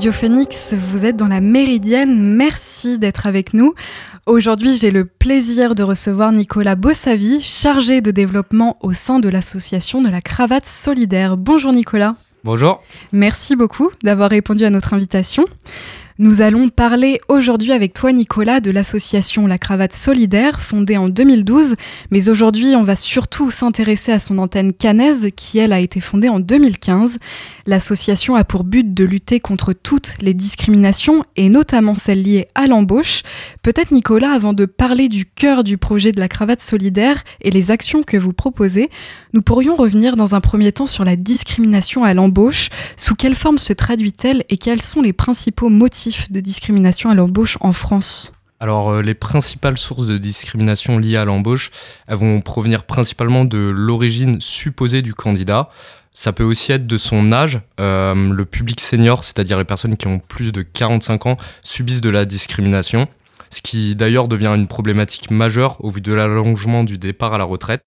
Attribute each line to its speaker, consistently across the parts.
Speaker 1: Radio Phoenix, vous êtes dans la Méridienne, merci d'être avec nous. Aujourd'hui, j'ai le plaisir de recevoir Nicolas Bossavi, chargé de développement au sein de l'association de la cravate solidaire. Bonjour Nicolas.
Speaker 2: Bonjour.
Speaker 1: Merci beaucoup d'avoir répondu à notre invitation. Nous allons parler aujourd'hui avec toi Nicolas de l'association La Cravate Solidaire fondée en 2012, mais aujourd'hui on va surtout s'intéresser à son antenne canaise qui elle a été fondée en 2015. L'association a pour but de lutter contre toutes les discriminations et notamment celles liées à l'embauche. Peut-être Nicolas, avant de parler du cœur du projet de la Cravate Solidaire et les actions que vous proposez, nous pourrions revenir dans un premier temps sur la discrimination à l'embauche. Sous quelle forme se traduit-elle et quels sont les principaux motifs de discrimination à l'embauche en France?
Speaker 2: Alors euh, les principales sources de discrimination liées à l'embauche, vont provenir principalement de l'origine supposée du candidat. Ça peut aussi être de son âge. Euh, le public senior, c'est-à-dire les personnes qui ont plus de 45 ans, subissent de la discrimination, ce qui d'ailleurs devient une problématique majeure au vu de l'allongement du départ à la retraite.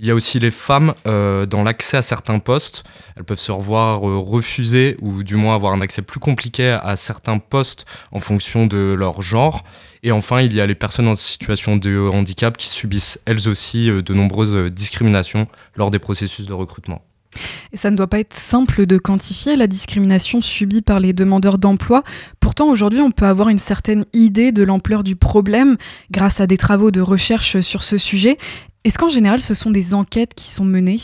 Speaker 2: Il y a aussi les femmes euh, dans l'accès à certains postes. Elles peuvent se revoir euh, refuser ou du moins avoir un accès plus compliqué à certains postes en fonction de leur genre. Et enfin, il y a les personnes en situation de handicap qui subissent elles aussi euh, de nombreuses discriminations lors des processus de recrutement.
Speaker 1: Et ça ne doit pas être simple de quantifier la discrimination subie par les demandeurs d'emploi. Pourtant, aujourd'hui, on peut avoir une certaine idée de l'ampleur du problème grâce à des travaux de recherche sur ce sujet. Est-ce qu'en général, ce sont des enquêtes qui sont menées?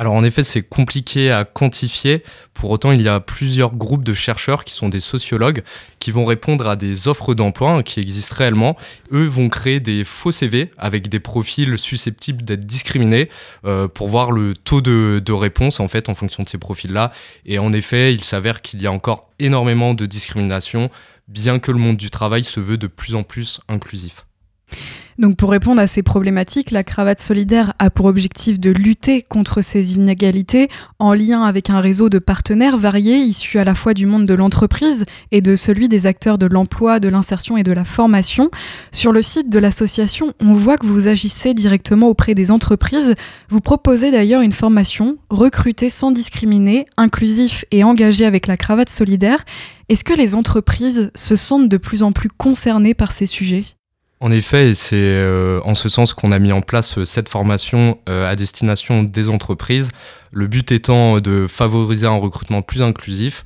Speaker 2: Alors en effet, c'est compliqué à quantifier. Pour autant, il y a plusieurs groupes de chercheurs qui sont des sociologues qui vont répondre à des offres d'emploi qui existent réellement. Eux vont créer des faux CV avec des profils susceptibles d'être discriminés euh, pour voir le taux de, de, réponse en fait en fonction de ces profils-là. Et en effet, il s'avère qu'il y a encore énormément de discrimination, bien que le monde du travail se veut de plus en plus inclusif.
Speaker 1: Donc pour répondre à ces problématiques, la cravate solidaire a pour objectif de lutter contre ces inégalités en lien avec un réseau de partenaires variés issus à la fois du monde de l'entreprise et de celui des acteurs de l'emploi, de l'insertion et de la formation. Sur le site de l'association, on voit que vous agissez directement auprès des entreprises. Vous proposez d'ailleurs une formation recrutée sans discriminer, inclusif et engagée avec la cravate solidaire. Est-ce que les entreprises se sentent de plus en plus concernées par ces sujets?
Speaker 2: En effet, c'est euh, en ce sens qu'on a mis en place euh, cette formation euh, à destination des entreprises, le but étant de favoriser un recrutement plus inclusif.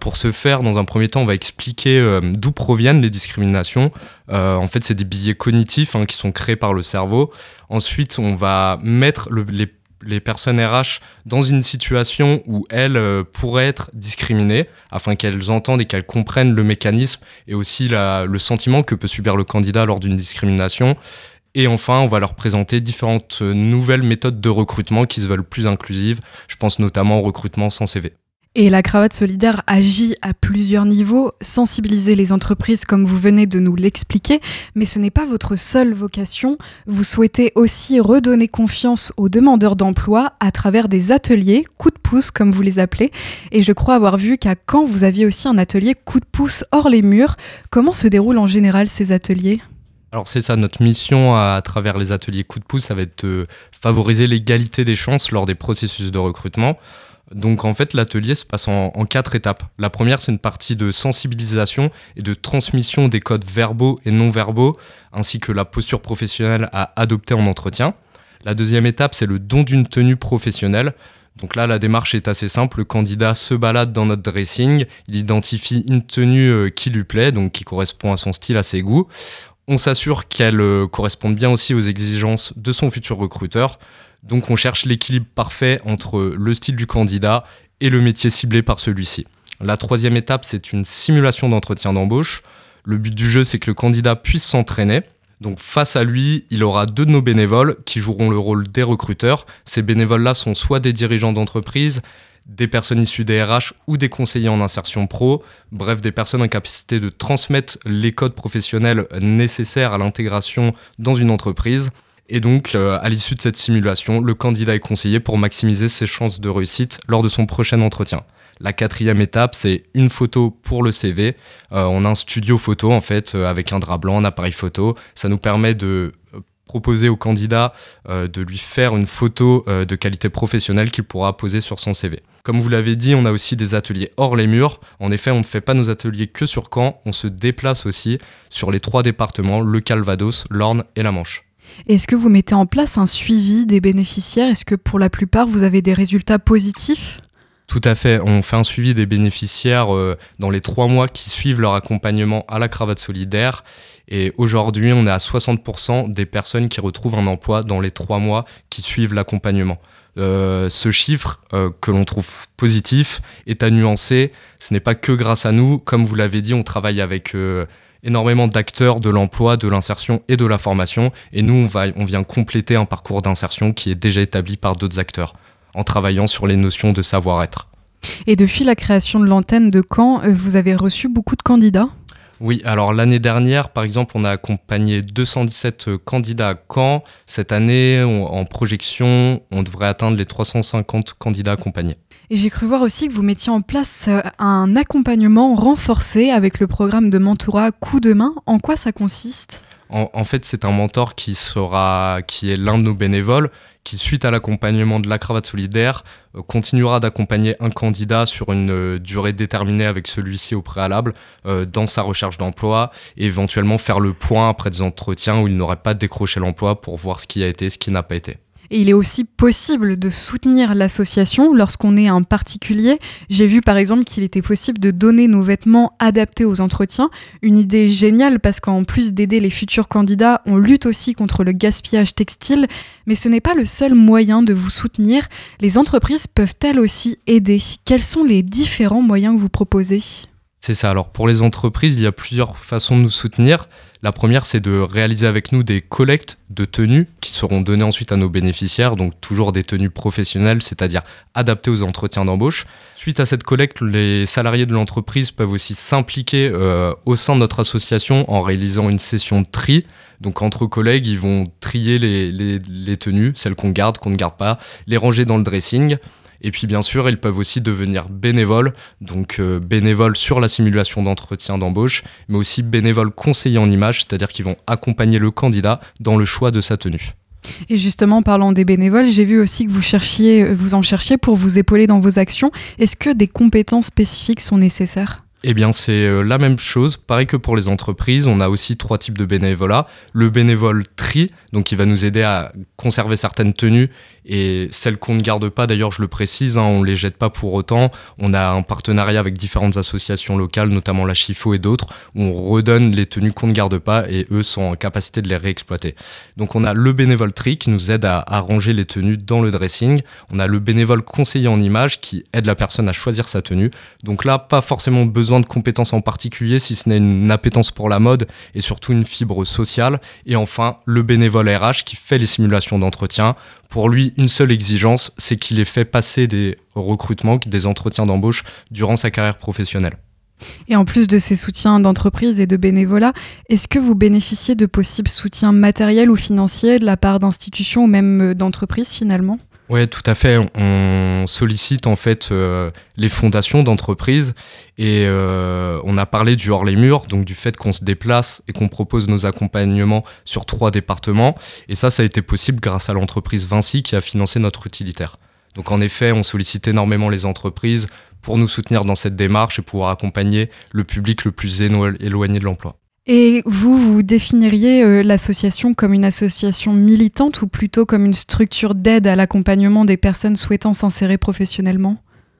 Speaker 2: pour ce faire, dans un premier temps, on va expliquer d'où proviennent les discriminations. en fait, c'est des billets cognitifs hein, qui sont créés par le cerveau. Ensuite, on va mettre les les personnes RH dans une situation où elles euh, pourraient être discriminées, afin qu'elles entendent et qu'elles comprennent le mécanisme et aussi le sentiment que peut subir le candidat lors d'une discrimination. Et enfin, on va leur présenter différentes euh, nouvelles méthodes de recrutement qui se veulent plus inclusives. Je pense notamment au recrutement sans CV.
Speaker 1: Et la cravate solidaire agit à plusieurs niveaux, sensibiliser les entreprises comme vous venez de nous l'expliquer, mais ce n'est pas votre seule vocation. Vous souhaitez aussi redonner confiance aux demandeurs d'emploi à travers des ateliers, coups de pouce comme vous les appelez. Et je crois avoir vu qu'à Caen, vous aviez aussi un atelier coup de pouce hors les murs. Comment se déroulent en général ces ateliers?
Speaker 2: Alors c'est ça, notre mission à, travers les ateliers coup de pouce, ça va être de favoriser l'égalité des chances lors des processus de recrutement. Donc en fait, l'atelier se passe en, quatre étapes. La première, c'est une partie de sensibilisation et de transmission des codes verbaux et non verbaux, ainsi que la posture professionnelle à adopter en entretien. La deuxième étape, c'est le don d'une tenue professionnelle. Donc là, la démarche est assez simple. Le candidat se balade dans notre dressing, il identifie une tenue euh, qui lui plaît, donc qui correspond à son style, à ses goûts. On s'assure qu'elle euh, corresponde bien aussi aux exigences de son futur recruteur. Donc on cherche l'équilibre parfait entre le style du candidat et le métier ciblé par celui-ci. La troisième étape, c'est une simulation d'entretien d'embauche. Le but du jeu, c'est que le candidat puisse s'entraîner. Donc face à lui, il aura deux de nos bénévoles qui joueront le rôle des recruteurs. Ces bénévoles-là sont soit des dirigeants d'entreprise, des personnes issues des RH ou des conseillers en insertion pro, bref des personnes en capacité de transmettre les codes professionnels nécessaires à l'intégration dans une entreprise. Et donc, euh, à l'issue de cette simulation, le candidat est conseillé pour maximiser ses chances de réussite lors de son prochain entretien. La quatrième étape, c'est une photo pour le CV. Euh, on a un studio photo en fait euh, avec un drap blanc, un appareil photo. Ça nous permet de proposer au candidat de lui faire une photo de qualité professionnelle qu'il pourra poser sur son CV. Comme vous l'avez dit, on a aussi des ateliers hors les murs. En effet, on ne fait pas nos ateliers que sur Caen, on se déplace aussi sur les trois départements, le Calvados, l'Orne et la Manche.
Speaker 1: Est-ce que vous mettez en place un suivi des bénéficiaires? Est-ce que pour la plupart, vous avez des résultats positifs?
Speaker 2: Tout à fait. On fait un suivi des bénéficiaires euh, dans les trois mois qui suivent leur accompagnement à la cravate solidaire. Et aujourd'hui, on est à 60% des personnes qui retrouvent un emploi dans les trois mois qui suivent l'accompagnement. Euh, ce chiffre euh, que l'on trouve positif est à nuancer. Ce n'est pas que grâce à nous. Comme vous l'avez dit, on travaille avec énormément d'acteurs de l'emploi, de l'insertion et de la formation. Et nous, on, va, on vient compléter un parcours d'insertion qui est déjà établi par d'autres acteurs, en travaillant sur les notions de savoir-être.
Speaker 1: Et depuis la création de l'antenne de Caen, euh, vous avez reçu beaucoup de candidats?
Speaker 2: Oui, alors l'année dernière, par exemple, on a accompagné 217 candidats à Caen. Cette année, en projection, on devrait atteindre les 350 candidats accompagnés.
Speaker 1: Et j'ai cru voir aussi que vous mettiez en place euh, un accompagnement renforcé avec le programme de mentorat Coup de main. En quoi ça consiste?
Speaker 2: En, fait, c'est un mentor qui sera, qui est l'un de nos bénévoles, qui suite à l'accompagnement de la cravate solidaire euh, continuera d'accompagner un candidat sur une euh, durée déterminée avec celui-ci au préalable dans sa recherche d'emploi et éventuellement faire le point après des entretiens où il n'aurait pas décroché l'emploi pour voir ce qui a été, ce qui n'a pas été.
Speaker 1: Et il est aussi possible de soutenir l'association lorsqu'on est un particulier. J'ai vu par exemple qu'il était possible de donner nos vêtements adaptés aux entretiens. Une idée géniale parce qu'en plus d'aider les futurs candidats, on lutte aussi contre le gaspillage textile. Mais ce n'est pas le seul moyen de vous soutenir. Les entreprises peuvent elles aussi aider. Quels sont les différents moyens que vous proposez?
Speaker 2: C'est ça. Alors pour les entreprises, il y a plusieurs façons de nous soutenir. La première, c'est de réaliser avec nous des collectes de tenues qui seront données ensuite à nos bénéficiaires, donc toujours des tenues professionnelles, c'est-à-dire adaptées aux entretiens d'embauche. Suite à cette collecte, les salariés de l'entreprise peuvent aussi s'impliquer euh, au sein de notre association en réalisant une session de tri. Donc entre collègues, ils vont trier les, les tenues, celles qu'on garde, qu'on ne garde pas, les ranger dans le dressing. Et puis bien sûr, ils peuvent aussi devenir bénévoles, donc euh, bénévoles sur la simulation d'entretien d'embauche, mais aussi bénévoles conseillers en images, c'est-à-dire qu'ils vont accompagner le candidat dans le choix de sa tenue.
Speaker 1: Et justement, parlant des bénévoles, j'ai vu aussi que vous cherchiez, vous en cherchiez pour vous épauler dans vos actions. Est-ce que des compétences spécifiques sont nécessaires?
Speaker 2: Eh bien, c'est euh, la même chose. Pareil que pour les entreprises, on a aussi trois types de bénévolat. Le bénévole tri, donc qui va nous aider à conserver certaines tenues et celles qu'on ne garde pas, d'ailleurs, je le précise, hein, on ne les jette pas pour autant. On a un partenariat avec différentes associations locales, notamment la Chifo et d'autres, où on redonne les tenues qu'on ne garde pas et eux sont en capacité de les réexploiter. Donc, on a le bénévole tri qui nous aide à, à ranger les tenues dans le dressing. On a le bénévole conseiller en image qui aide la personne à choisir sa tenue. Donc là, pas forcément besoin de compétences en particulier, si ce n'est une appétence pour la mode et surtout une fibre sociale. Et enfin, le bénévole RH qui fait les simulations d'entretien pour lui, une seule exigence, c'est qu'il ait fait passer des recrutements, des entretiens d'embauche durant sa carrière professionnelle.
Speaker 1: Et en plus de ces soutiens d'entreprise et de bénévolat, est-ce que vous bénéficiez de possibles soutiens matériels ou financiers de la part d'institutions ou même d'entreprises finalement?
Speaker 2: Oui, tout à fait. On sollicite en fait euh, les fondations d'entreprises et euh, on a parlé du hors les murs, donc du fait qu'on se déplace et qu'on propose nos accompagnements sur trois départements. Et ça, ça a été possible grâce à l'entreprise Vinci qui a financé notre utilitaire. Donc en effet, on sollicite énormément les entreprises pour nous soutenir dans cette démarche et pouvoir accompagner le public le plus éloigné de l'emploi.
Speaker 1: Et vous, vous définiriez euh, l'association comme une association militante ou plutôt comme une structure d'aide à l'accompagnement des personnes souhaitant s'insérer professionnellement?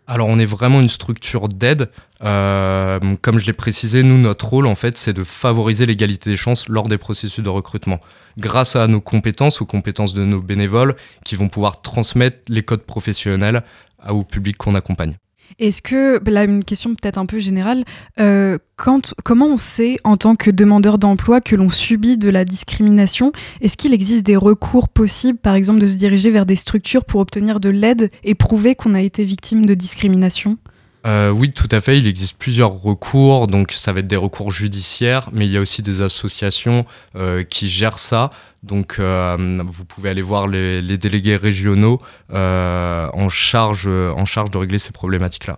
Speaker 2: Alors on est vraiment une structure d'aide. Euh, comme je l'ai précisé, nous, notre rôle, en fait, c'est de favoriser l'égalité des chances lors des processus de recrutement. Grâce à nos compétences, aux compétences de nos bénévoles, qui vont pouvoir transmettre les codes professionnels au public qu'on accompagne.
Speaker 1: Est-ce que, là, une question peut-être un peu générale, euh, comment on sait en tant que demandeur d'emploi que l'on subit de la discrimination? Est-ce qu'il existe des recours possibles, par exemple, de se diriger vers des structures pour obtenir de l'aide et prouver qu'on a été victime de discrimination?
Speaker 2: Euh, oui, tout à fait. Il existe plusieurs recours, donc ça va être des recours judiciaires, mais il y a aussi des associations euh, qui gèrent ça. Donc, euh, vous pouvez aller voir les, délégués régionaux euh, en, charge, en charge de régler ces problématiques-là.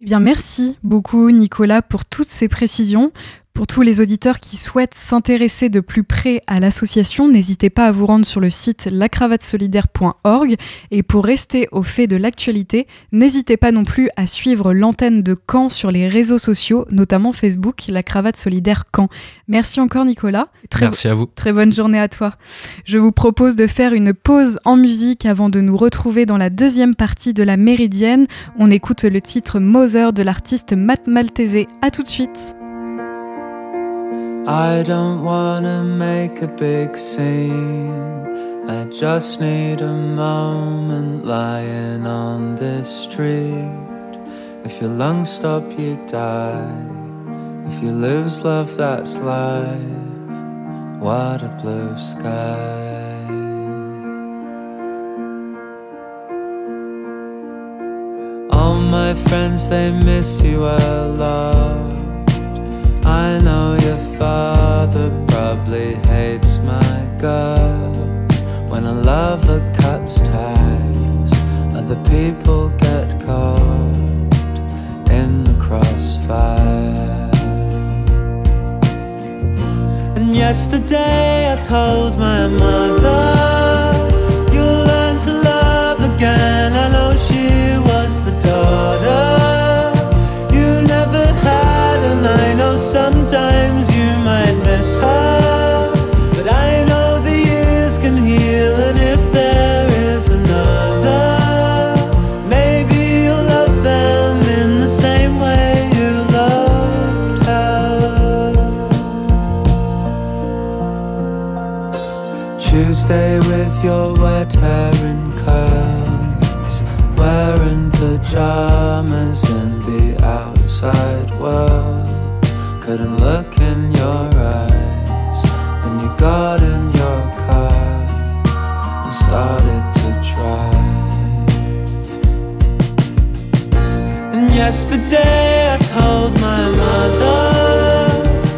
Speaker 1: Eh bien, merci beaucoup, Nicolas, pour toutes ces précisions. Pour tous les auditeurs qui souhaitent s'intéresser de plus près à l'association, n'hésitez pas à vous rendre sur le site lacravatesolidaire.org et pour rester au fait de l'actualité, n'hésitez pas non plus à suivre l'antenne de Caen sur les réseaux sociaux, notamment Facebook, la cravate solidaire Caen. Merci encore Nicolas.
Speaker 2: Merci à vous.
Speaker 1: Très bonne journée à toi. Je vous propose de faire une pause en musique avant de nous retrouver dans la deuxième partie de la Méridienne. On écoute le titre Mother de l'artiste Matt Maltese. À tout de suite.
Speaker 3: I don't wanna make a big scene. I just need a moment lying on this street. If your lungs stop, you die. If you lose love, that's life. What a blue sky. All my friends, they miss you a lot. I know your father probably hates my guts. When a lover cuts ties, other people get caught in the crossfire. And yesterday I told my mother, You'll learn to love again. I know she was the daughter 心制 yesterday I told my mother,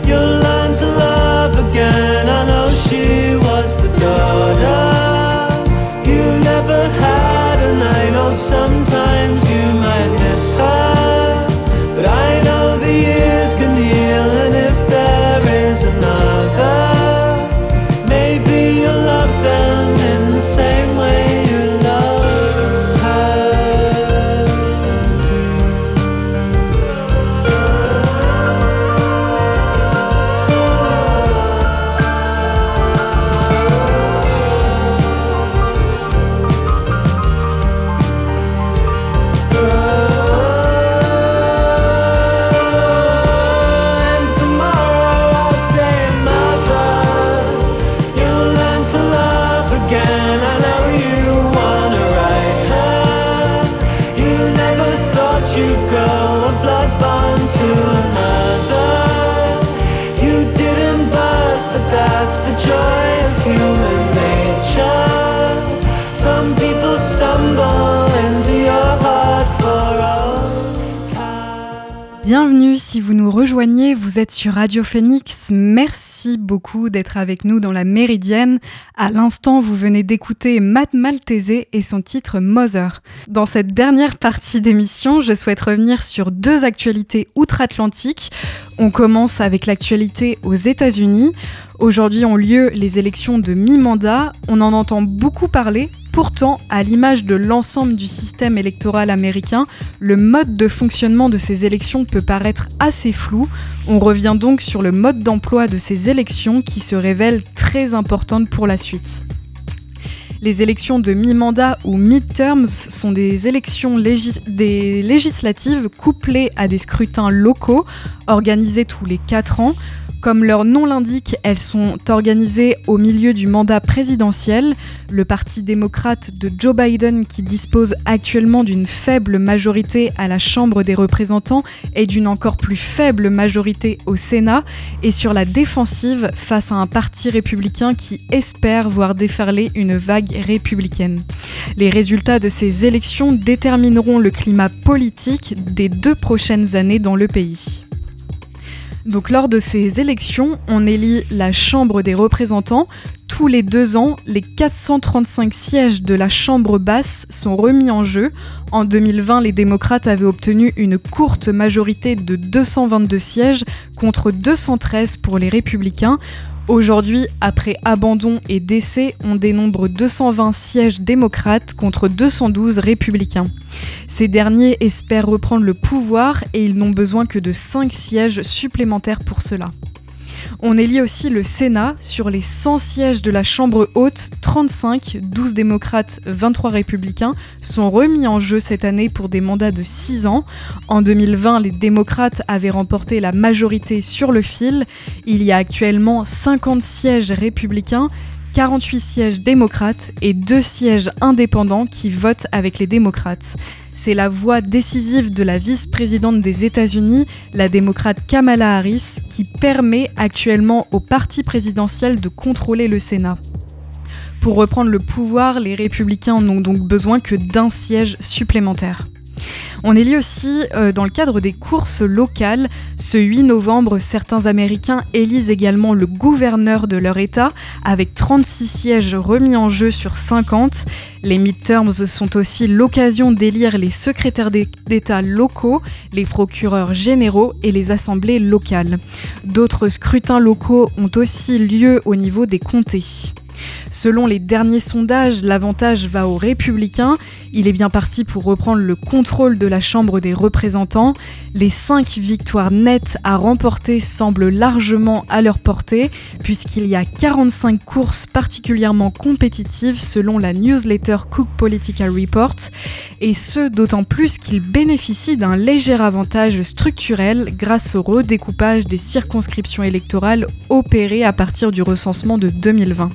Speaker 3: You'll learn to love again. I know she was the daughter you never had, and I know sometimes you might miss her.
Speaker 1: Êtes sur Radio Phoenix. Merci beaucoup d'être avec nous dans la Méridienne. À l'instant, vous venez d'écouter Matt Maltese et son titre Mother. Dans cette dernière partie d'émission, je souhaite revenir sur deux actualités outre-Atlantique. On commence avec l'actualité aux États-Unis. Aujourd'hui ont lieu les élections de mi-mandat. On en entend beaucoup parler. Pourtant, à l'image de l'ensemble du système électoral américain, le mode de fonctionnement de ces élections peut paraître assez flou. On revient donc sur le mode d'emploi de ces élections qui se révèle très importante pour la suite. Les élections de mi-mandat ou mid-terms sont des élections législatives couplées à des scrutins locaux organisés tous les 4 ans. Comme leur nom l'indique, elles sont organisées au milieu du mandat présidentiel. Le Parti démocrate de Joe Biden, qui dispose actuellement d'une faible majorité à la Chambre des représentants et d'une encore plus faible majorité au Sénat, est sur la défensive face à un parti républicain qui espère voir déferler une vague républicaine. Les résultats de ces élections détermineront le climat politique des deux prochaines années dans le pays. Donc lors de ces élections, on élit la Chambre des représentants. Tous les deux ans, les 435 sièges de la Chambre basse sont remis en jeu. En 2020, les démocrates avaient obtenu une courte majorité de 222 sièges contre 213 pour les républicains. Aujourd'hui, après abandon et décès, on dénombre 220 sièges démocrates contre 212 républicains. Ces derniers espèrent reprendre le pouvoir et ils n'ont besoin que de 5 sièges supplémentaires pour cela. On élit aussi le Sénat. Sur les 100 sièges de la Chambre haute, 35, 12 démocrates, 23 républicains, sont remis en jeu cette année pour des mandats de 6 ans. En 2020, les démocrates avaient remporté la majorité sur le fil. Il y a actuellement 50 sièges républicains 48 sièges démocrates et 2 sièges indépendants qui votent avec les démocrates. C'est la voix décisive de la vice-présidente des États-Unis, la démocrate Kamala Harris, qui permet actuellement au parti présidentiel de contrôler le Sénat. Pour reprendre le pouvoir, les républicains n'ont donc besoin que d'un siège supplémentaire. On élit aussi euh, dans le cadre des courses locales. Ce 8 novembre, certains Américains élisent également le gouverneur de leur État avec 36 sièges remis en jeu sur 50. Les midterms sont aussi l'occasion d'élire les secrétaires d'État locaux, les procureurs généraux et les assemblées locales. D'autres scrutins locaux ont aussi lieu au niveau des comtés. Selon les derniers sondages, l'avantage va aux républicains. Il est bien parti pour reprendre le contrôle de la Chambre des représentants. Les cinq victoires nettes à remporter semblent largement à leur portée, puisqu'il y a 45 courses particulièrement compétitives selon la newsletter Cook Political Report, et ce d'autant plus qu'ils bénéficient d'un léger avantage structurel grâce au redécoupage des circonscriptions électorales opérées à partir du recensement de 2020.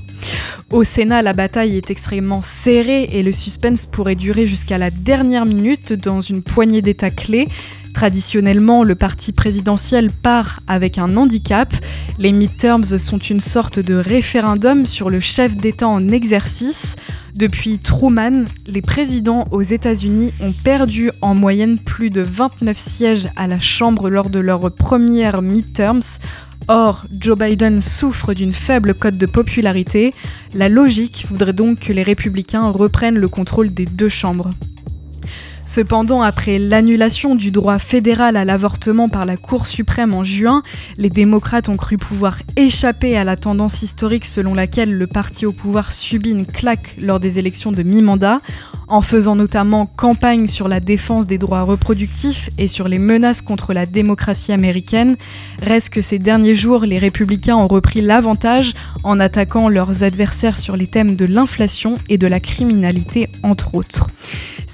Speaker 1: Au Sénat, la bataille est extrêmement serrée et le suspense pourrait durer jusqu'à la dernière minute dans une poignée d'États clés. Traditionnellement, le parti présidentiel part avec un handicap. Les midterms sont une sorte de référendum sur le chef d'État en exercice. Depuis Truman, les présidents aux États-Unis ont perdu en moyenne plus de 29 sièges à la Chambre lors de leurs premières midterms. Or, Joe Biden souffre d'une faible cote de popularité. La logique voudrait donc que les républicains reprennent le contrôle des deux chambres. Cependant, après l'annulation du droit fédéral à l'avortement par la Cour suprême en juin, les démocrates ont cru pouvoir échapper à la tendance historique selon laquelle le parti au pouvoir subit une claque lors des élections de mi-mandat, en faisant notamment campagne sur la défense des droits reproductifs et sur les menaces contre la démocratie américaine. Reste que ces derniers jours, les républicains ont repris l'avantage en attaquant leurs adversaires sur les thèmes de l'inflation et de la criminalité, entre autres.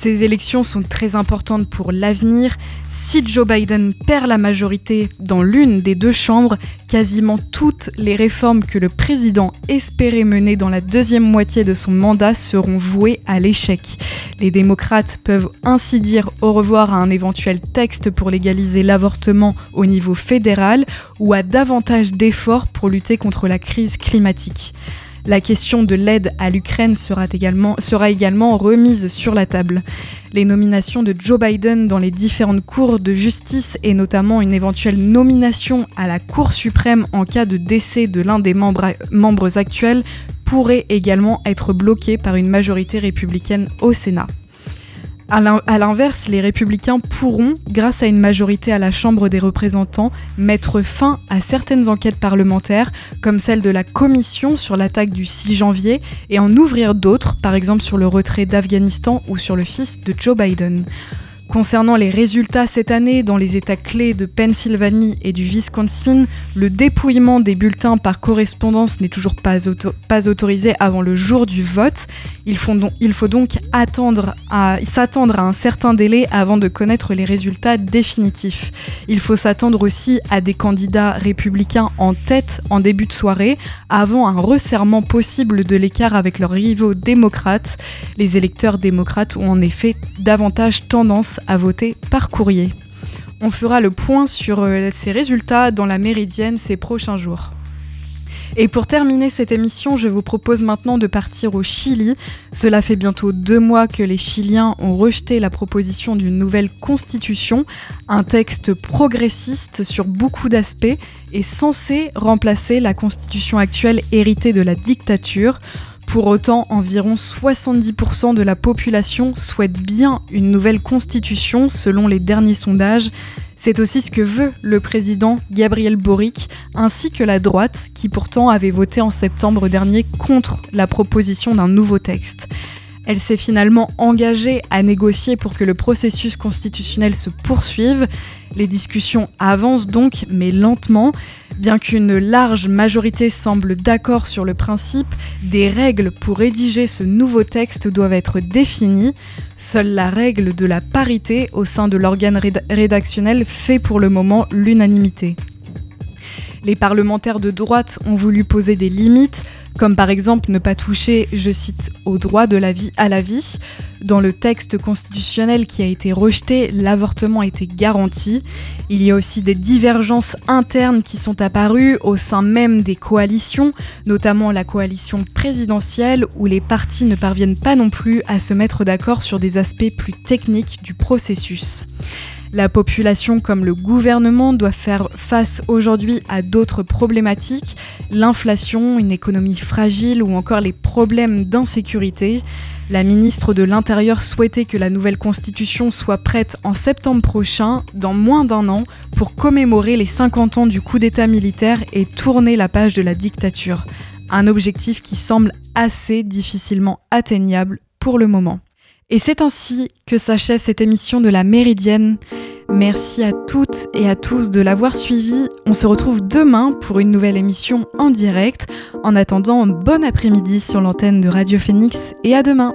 Speaker 1: Ces élections sont très importantes pour l'avenir. Si Joe Biden perd la majorité dans l'une des deux chambres, quasiment toutes les réformes que le président espérait mener dans la deuxième moitié de son mandat seront vouées à l'échec. Les démocrates peuvent ainsi dire au revoir à un éventuel texte pour légaliser l'avortement au niveau fédéral ou à davantage d'efforts pour lutter contre la crise climatique. La question de l'aide à l'Ukraine sera également, remise sur la table. Les nominations de Joe Biden dans les différentes cours de justice et notamment une éventuelle nomination à la Cour suprême en cas de décès de l'un des membres, membres actuels pourraient également être bloquées par une majorité républicaine au Sénat. À l'in- à l'inverse, les républicains pourront, grâce à une majorité à la Chambre des représentants, mettre fin à certaines enquêtes parlementaires, comme celle de la commission sur l'attaque du 6 janvier, et en ouvrir d'autres, par exemple sur le retrait d'Afghanistan ou sur le fils de Joe Biden. Concernant les résultats cette année dans les États clés de Pennsylvanie et du Wisconsin, le dépouillement des bulletins par correspondance n'est toujours pas, auto- pas autorisé avant le jour du vote. Il faut donc, il faut donc attendre à- s'attendre à un certain délai avant de connaître les résultats définitifs. Il faut s'attendre aussi à des candidats républicains en tête en début de soirée, avant un resserrement possible de l'écart avec leurs rivaux démocrates. Les électeurs démocrates ont en effet davantage tendance à voter par courrier. On fera le point sur euh, ces résultats dans la méridienne ces prochains jours. Et pour terminer cette émission, je vous propose maintenant de partir au Chili. Cela fait bientôt deux mois que les Chiliens ont rejeté la proposition d'une nouvelle constitution, un texte progressiste sur beaucoup d'aspects et censé remplacer la constitution actuelle héritée de la dictature. Pour autant, environ 70% de la population souhaite bien une nouvelle constitution selon les derniers sondages. C'est aussi ce que veut le président Gabriel Boric, ainsi que la droite, qui pourtant avait voté en septembre dernier contre la proposition d'un nouveau texte. Elle s'est finalement engagée à négocier pour que le processus constitutionnel se poursuive. Les discussions avancent donc, mais lentement. Bien qu'une large majorité semble d'accord sur le principe, des règles pour rédiger ce nouveau texte doivent être définies. Seule la règle de la parité au sein de l'organe rédactionnel fait pour le moment l'unanimité. Les parlementaires de droite ont voulu poser des limites, comme par exemple ne pas toucher, je cite, au droit de la vie à la vie. Dans le texte constitutionnel qui a été rejeté, l'avortement était garanti. Il y a aussi des divergences internes qui sont apparues au sein même des coalitions, notamment la coalition présidentielle, où les partis ne parviennent pas non plus à se mettre d'accord sur des aspects plus techniques du processus. La population comme le gouvernement doit faire face aujourd'hui à d'autres problématiques, l'inflation, une économie fragile ou encore les problèmes d'insécurité. La ministre de l'Intérieur souhaitait que la nouvelle constitution soit prête en septembre prochain, dans moins d'un an, pour commémorer les 50 ans du coup d'État militaire et tourner la page de la dictature. Un objectif qui semble assez difficilement atteignable pour le moment. Et c'est ainsi que s'achève cette émission de la Méridienne. Merci à toutes et à tous de l'avoir suivi. On se retrouve demain pour une nouvelle émission en direct. En attendant, bon après-midi sur l'antenne de Radio Phoenix et à demain.